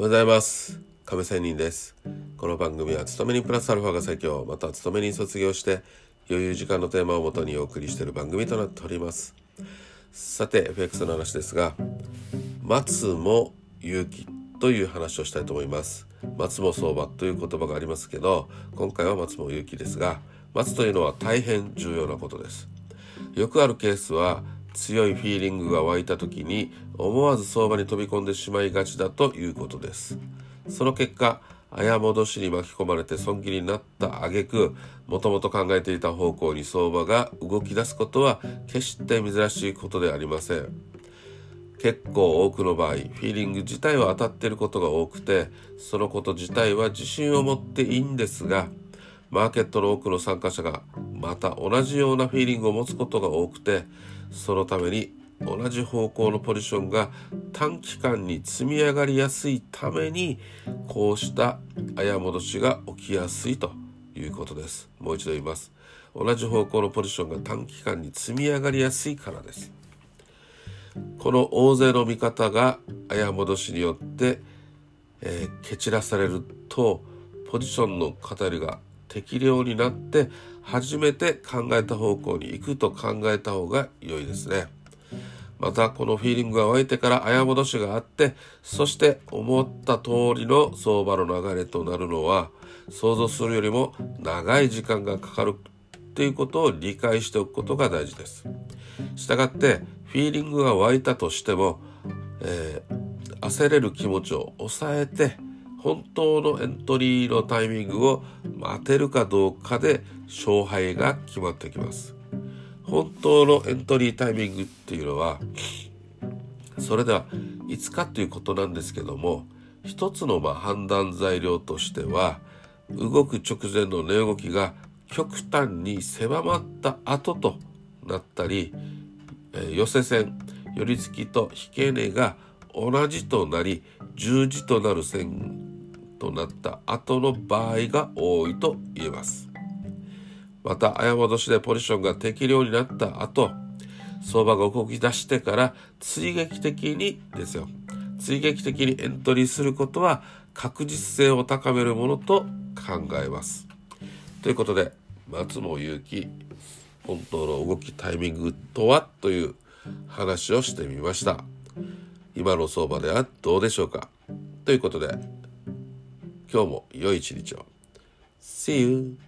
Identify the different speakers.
Speaker 1: おはようございます。亀仙人です。この番組は勤めにプラスアルファが最強また勤めに卒業して余裕時間のテーマをもとにお送りしている番組となっております。さて FX の話ですが松も勇気という話をしたいと思います。松も相場という言葉がありますけど今回は松も勇気ですが松というのは大変重要なことです。よくあるケースは強いフィーリングが湧いた時に思わず相場に飛び込んでしまいがちだということです。その結果綾戻しに巻き込まれて損切りになった挙句もともと考えていた方向に相場が動き出すことは決して珍しいことでありません。結構多くの場合フィーリング自体は当たっていることが多くてそのこと自体は自信を持っていいんですがマーケットの多くの参加者がまた同じようなフィーリングを持つことが多くてそのために同じ方向のポジションが短期間に積み上がりやすいためにこうした早戻しが起きやすいということです。もう一度言います。同じ方向のポジションが短期間に積み上がりやすいからです。この大勢の見方が早戻しによって、えー、蹴散らされるとポジションの語りが適量になって初めて考えた方向に行くと考えた方が良いですね。またこのフィーリングが湧いてから綾戻しがあってそして思った通りの相場の流れとなるのは想像するよりも長い時間がかかるということを理解しておくことが大事です。したがってフィーリングが湧いたとしても、えー、焦れる気持ちを抑えて本当のエントリーのタイミングを待てるかどうかで勝敗が決まってきます。本当のエントリータイミングっていうのはそれではいつかということなんですけども一つのま判断材料としては動く直前の値動きが極端に狭まった後となったり、えー、寄せ線寄り付きと引け値が同じとなり十字となる線となった後の場合が多いと言えます。また、誤戻しでポジションが適量になった後、相場が動き出してから追撃的にですよ。追撃的にエントリーすることは確実性を高めるものと考えます。ということで、松も勇気、本当の動きタイミングとはという話をしてみました。今の相場ではどうでしょうかということで、今日も良い一日を。See you!